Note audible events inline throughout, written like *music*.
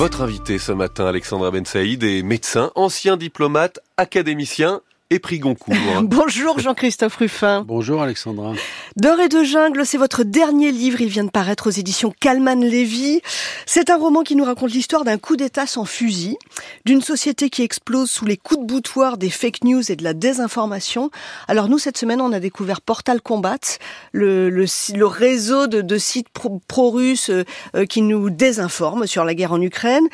Votre invité ce matin, Alexandra Ben Saïd, est médecin, ancien diplomate, académicien et prix Goncourt. *laughs* Bonjour Jean-Christophe Ruffin. Bonjour Alexandra. D'or et de jungle, c'est votre dernier livre. Il vient de paraître aux éditions Calman Lévy. C'est un roman qui nous raconte l'histoire d'un coup d'État sans fusil, d'une société qui explose sous les coups de boutoir des fake news et de la désinformation. Alors nous, cette semaine, on a découvert Portal Combat, le, le, le réseau de, de sites pro-russes euh, qui nous désinforment sur la guerre en Ukraine.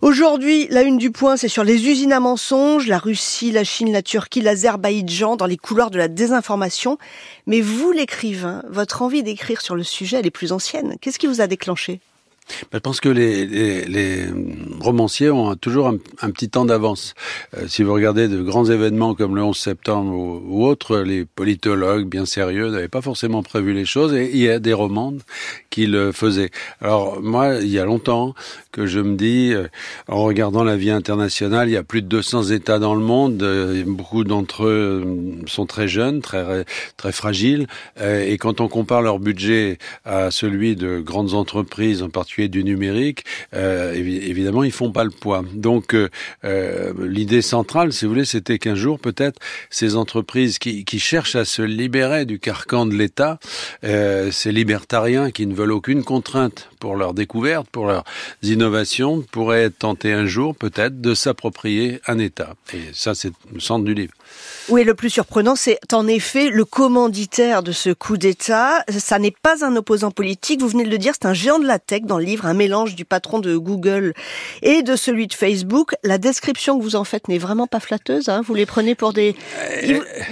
Aujourd'hui, la une du point, c'est sur les usines à mensonges, la Russie, la Chine, la Turquie, l'Azerbaïdjan, dans les couloirs de la désinformation. Mais vous, l'écrivain, votre envie d'écrire sur le sujet, elle est plus ancienne. Qu'est-ce qui vous a déclenché? Je pense que les, les, les, romanciers ont toujours un, petit temps d'avance. Euh, si vous regardez de grands événements comme le 11 septembre ou, ou autres, les politologues bien sérieux n'avaient pas forcément prévu les choses et il y a des romans qui le faisaient. Alors moi, il y a longtemps que je me dis, euh, en regardant la vie internationale, il y a plus de 200 États dans le monde, euh, beaucoup d'entre eux sont très jeunes, très très fragiles, et quand on compare leur budget à celui de grandes entreprises, en particulier du numérique, euh, évidemment, ils font pas le poids. Donc, euh, euh, l'idée centrale, si vous voulez, c'était qu'un jour, peut-être, ces entreprises qui, cherchent à se libérer du carcan de l'État, ces libertariens qui ne veulent aucune contrainte pour leur découverte, pour leurs innovations, pourraient tenter un jour, peut-être, de s'approprier un État. Et ça, c'est le centre du livre. Oui, le plus surprenant, c'est en effet le commanditaire de ce coup d'État. Ça n'est pas un opposant politique, vous venez de le dire, c'est un géant de la tech dans livre, un mélange du patron de Google et de celui de Facebook. La description que vous en faites n'est vraiment pas flatteuse. Hein vous les prenez pour des,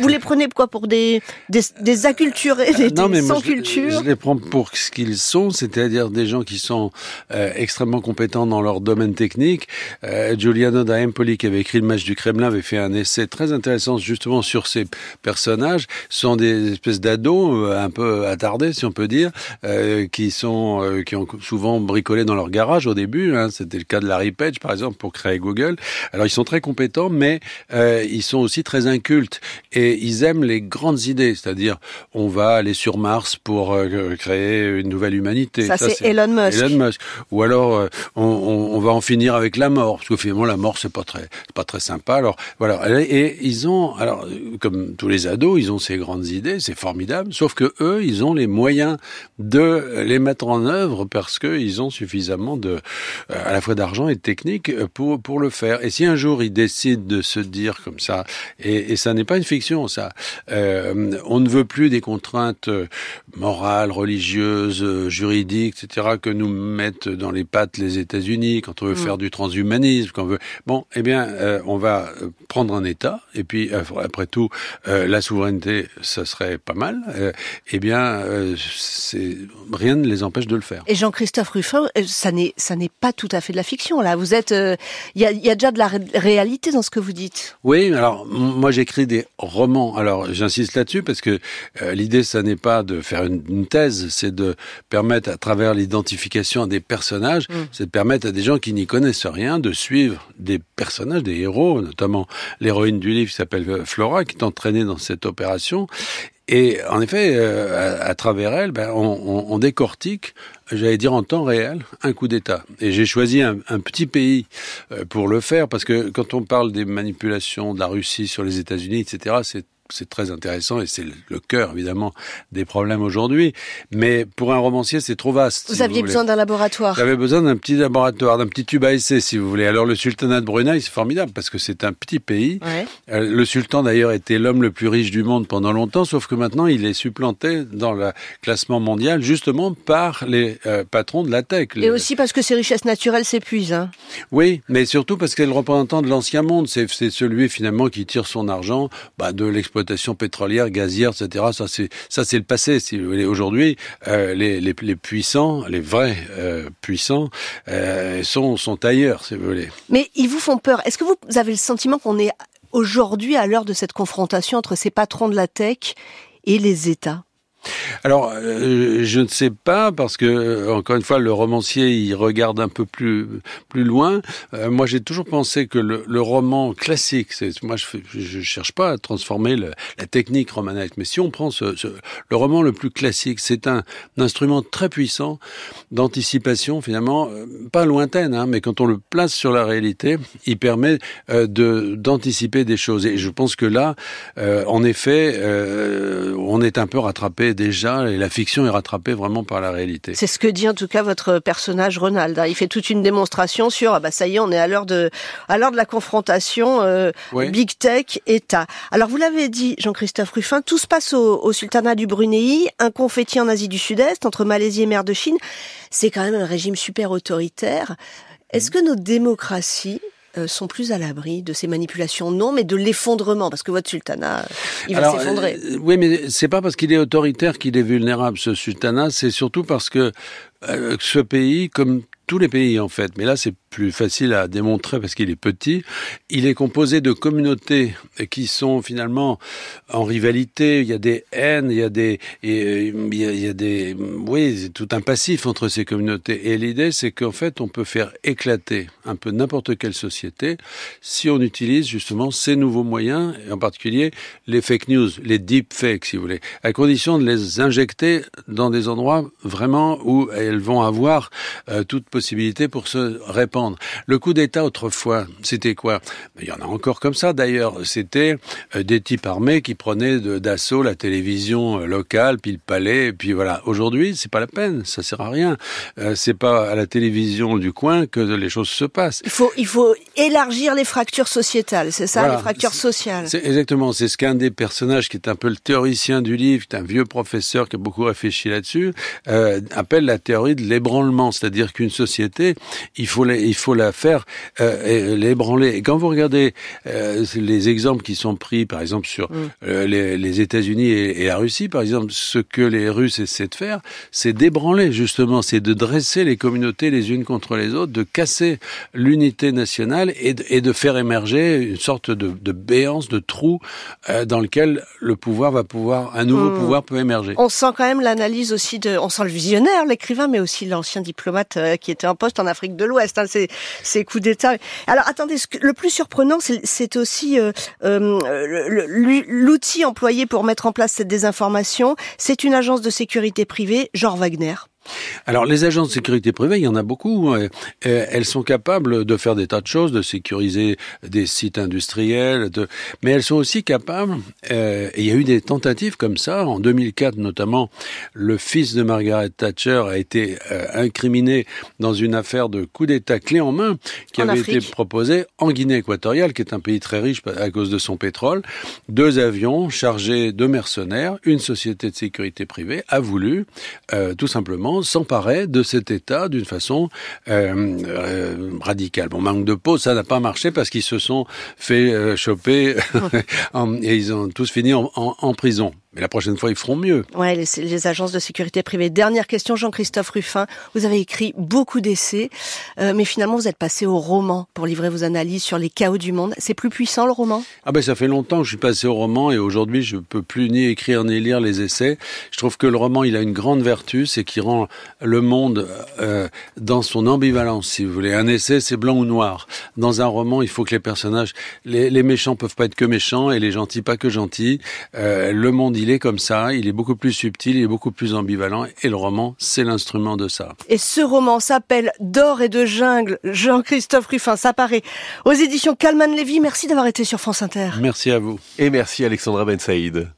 vous les prenez quoi pour des des, des acculturés, des, non, mais sans moi, culture. Je, je, les prends pour ce qu'ils sont, c'est-à-dire des gens qui sont euh, extrêmement compétents dans leur domaine technique. Euh, Giuliano da Empoli, qui avait écrit le match du Kremlin, avait fait un essai très intéressant justement sur ces personnages sont des espèces d'ados euh, un peu attardés, si on peut dire, euh, qui sont euh, qui ont souvent bricolé dans leur garage au début. Hein, C'était le cas de Larry Page, par exemple, pour créer Google. Alors ils sont très compétents, mais euh, ils sont aussi très incultes et ils aiment les grandes idées, c'est-à-dire on va aller sur Mars pour euh, créer une nouvelle humanité. Ça, Ça c'est Elon Musk. Elon Musk. Ou alors euh, on, on, on, va en finir avec la mort, parce que finalement la mort c'est pas très pas très sympa. Alors voilà. Et ils ont alors comme tous les ados, ils ont ces grandes idées, c'est formidable, sauf que eux, ils ont les moyens de les mettre en œuvre parce qu'ils ont suffisamment de, à la fois d'argent et de technique pour, pour le faire. Et si un jour ils décident de se dire comme ça, et, et ça n'est pas une fiction, ça, euh, on ne veut plus des contraintes morales, religieuses, juridiques, etc., que nous mettent dans les pattes les États-Unis quand on veut mmh. faire du transhumanisme, quand on veut, bon, eh bien, euh, on va prendre un État, et puis euh, après tout, euh, la souveraineté, ça serait pas mal. Euh, eh bien, euh, rien ne les empêche de le faire. Et Jean-Christophe Ruffin, euh, ça n'est ça n'est pas tout à fait de la fiction là. Vous êtes, il euh, y, a, y a déjà de la ré réalité dans ce que vous dites. Oui, alors moi j'écris des romans. Alors j'insiste là-dessus parce que euh, l'idée, ça n'est pas de faire une, une thèse, c'est de permettre à travers l'identification des personnages, mmh. c'est de permettre à des gens qui n'y connaissent rien de suivre des personnages, des héros, notamment l'héroïne du livre qui s'appelle Flora, qui est entraînée dans cette opération. Et en effet, euh, à, travers elle, ben, on, on, on, décortique, j'allais dire en temps réel, un coup d'État. Et j'ai choisi un, un, petit pays euh, pour le faire, parce que quand on parle des manipulations de la Russie sur les États-Unis, etc., c'est c'est très intéressant et c'est le cœur évidemment des problèmes aujourd'hui. Mais pour un romancier, c'est trop vaste. Vous si aviez vous besoin d'un laboratoire. J'avais besoin d'un petit laboratoire, d'un petit tube à essai, si vous voulez. Alors le sultanat de Brunei, c'est formidable parce que c'est un petit pays. Ouais. Euh, le sultan d'ailleurs était l'homme le plus riche du monde pendant longtemps, sauf que maintenant il est supplanté dans le classement mondial justement par les euh, patrons de la tech. Et aussi parce que ses richesses naturelles s'épuisent. Hein. Oui, mais surtout parce qu'elle est le représentant de l'ancien monde. C'est celui finalement qui tire son argent bah, de l'exploitation l'exploitation pétrolière, gazière, etc. Ça, c'est ça, c'est le passé. Si vous voulez, aujourd'hui, euh, les, les, les, puissants, les vrais euh, puissants, euh, sont sont ailleurs, si vous voulez. Mais ils vous font peur. Est-ce que vous avez le sentiment qu'on est aujourd'hui à l'heure de cette confrontation entre ces patrons de la tech et les États? Alors, euh, je ne sais pas parce que euh, encore une fois, le romancier il regarde un peu plus plus loin. Euh, moi, j'ai toujours pensé que le, le roman classique, c'est moi je, je, cherche pas à transformer le, la technique romanesque, mais si on prend ce, ce, le roman le plus classique, c'est un, un, instrument très puissant d'anticipation finalement, pas lointaine, hein, mais quand on le place sur la réalité, il permet euh, de d'anticiper des choses. Et je pense que là, euh, en effet, euh, on est un peu rattrapé déjà, et la fiction est rattrapée vraiment par la réalité. C'est ce que dit en tout cas votre personnage Ronald. Hein. Il fait toute une démonstration sur ah bah ça y est, on est à l'heure de à l'heure de la confrontation euh, oui. big tech État. Alors vous l'avez dit, Jean-Christophe Ruffin, tout se passe au, au sultanat du Brunei, un confetti en Asie du Sud-Est entre Malaisie et mer de Chine. C'est quand même un régime super autoritaire. Est-ce que nos démocraties sont plus à l'abri de ces manipulations Non, mais de l'effondrement, parce que votre sultanat, il va s'effondrer. Euh, oui, mais c'est pas parce qu'il est autoritaire qu'il est vulnérable, ce sultanat, c'est surtout parce que euh, ce pays, comme tous les pays en fait, mais là c'est plus facile à démontrer parce qu'il est petit. Il est composé de communautés qui sont finalement en rivalité. Il y a des haines, il y a des, y a, il y a des, oui, tout un passif entre ces communautés. Et l'idée, c'est qu'en fait, on peut faire éclater un peu n'importe quelle société si on utilise justement ces nouveaux moyens, et en particulier les fake news, les deep fakes, si vous voulez, à condition de les injecter dans des endroits vraiment où elles vont avoir euh, toute possibilité pour se répandre le coup d'État autrefois, c'était quoi? Il y en a encore comme ça d'ailleurs. C'était euh, des types armés qui prenaient d'assaut la télévision euh, locale, puis le palais, et puis voilà. Aujourd'hui, c'est pas la peine, ça sert à rien. Euh, c'est pas à la télévision du coin que les choses se passent. Il faut, il faut élargir les fractures sociétales, c'est ça, voilà. les fractures sociales. C'est exactement. C'est ce qu'un des personnages qui est un peu le théoricien du livre, qui est un vieux professeur qui a beaucoup réfléchi là-dessus, appelle la théorie de l'ébranlement, c'est-à-dire qu'une société, il faut, les, il faut la faire euh, l'ébranler. Et quand vous regardez euh, les exemples qui sont pris, par exemple sur mm. euh, les, les États-Unis et, et, la Russie, par exemple, ce que les Russes essaient de faire, c'est d'ébranler justement, c'est de dresser les communautés les unes contre les autres, de casser l'unité nationale et de, et de, faire émerger une sorte de, de béance, de trou euh, dans lequel le pouvoir va pouvoir, un nouveau mm. pouvoir peut émerger. On sent quand même l'analyse aussi de, on sent le visionnaire, l'écrivain, mais aussi l'ancien diplomate euh, qui était en poste en Afrique de l'Ouest. Hein, ces coups d'État. Alors attendez, ce que, le plus surprenant, c'est aussi euh, euh, l'outil employé pour mettre en place cette désinformation. C'est une agence de sécurité privée, genre Wagner. Alors les agences de sécurité privée, il y en a beaucoup. Euh, elles sont capables de faire des tas de choses, de sécuriser des sites industriels, de... mais elles sont aussi capables, euh, et il y a eu des tentatives comme ça, en 2004 notamment, le fils de Margaret Thatcher a été euh, incriminé dans une affaire de coup d'État clé en main qui en avait Afrique. été proposée en Guinée équatoriale, qui est un pays très riche à cause de son pétrole. Deux avions chargés de mercenaires, une société de sécurité privée a voulu euh, tout simplement s'emparer de cet État d'une façon euh, euh, radicale. Bon, manque de peau, ça n'a pas marché parce qu'ils se sont fait euh, choper *laughs* et ils ont tous fini en, en, en prison. Mais la prochaine fois, ils feront mieux. Ouais, les, les agences de sécurité privée. Dernière question, Jean-Christophe Ruffin. Vous avez écrit beaucoup d'essais, euh, mais finalement, vous êtes passé au roman pour livrer vos analyses sur les chaos du monde. C'est plus puissant, le roman? Ah ben, ça fait longtemps que je suis passé au roman et aujourd'hui, je peux plus ni écrire ni lire les essais. Je trouve que le roman, il a une grande vertu, c'est qu'il rend le monde euh, dans son ambivalence, si vous voulez. Un essai, c'est blanc ou noir. Dans un roman, il faut que les personnages, les, les méchants peuvent pas être que méchants et les gentils pas que gentils. Euh, le monde, il est comme ça, il est beaucoup plus subtil, il est beaucoup plus ambivalent, et le roman, c'est l'instrument de ça. Et ce roman s'appelle D'or et de jungle, Jean-Christophe Ruffin, ça paraît aux éditions Calman Lévy. Merci d'avoir été sur France Inter. Merci à vous. Et merci Alexandra Ben Saïd.